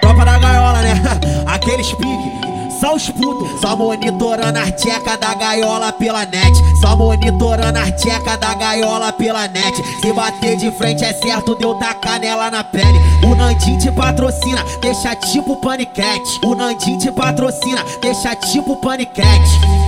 Tropa da gaiola, né? Aqueles pique. Só os putos, só monitorando a tcheca da gaiola pela net. Só monitorando a tcheca da gaiola pela net. Se bater de frente é certo, deu da canela na pele. O Nandim te patrocina, deixa tipo paniquete. O Nandim te patrocina, deixa tipo paniquete.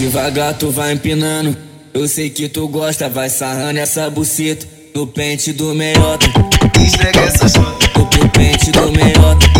Devagar tu vai empinando. Eu sei que tu gosta, vai sarrando essa buceta no pente do meiota. Esfrega essa chota, No pente do meiota.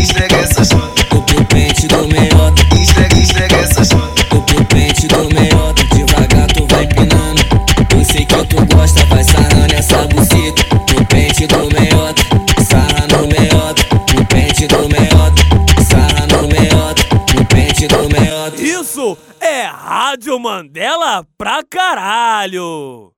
Esfrega essa chota, pro pente do meiota. esfrega, esfrega essa chota. Pro pente do meiota. Devagar tu vai empinando. Eu sei que tu gosta, vai sarrando essa buceta pente do meiota. Sarra no meiota. Pente do meiota. Sarra no meiota. Pente do meiota. Isso é Rádio Mandela pra caralho.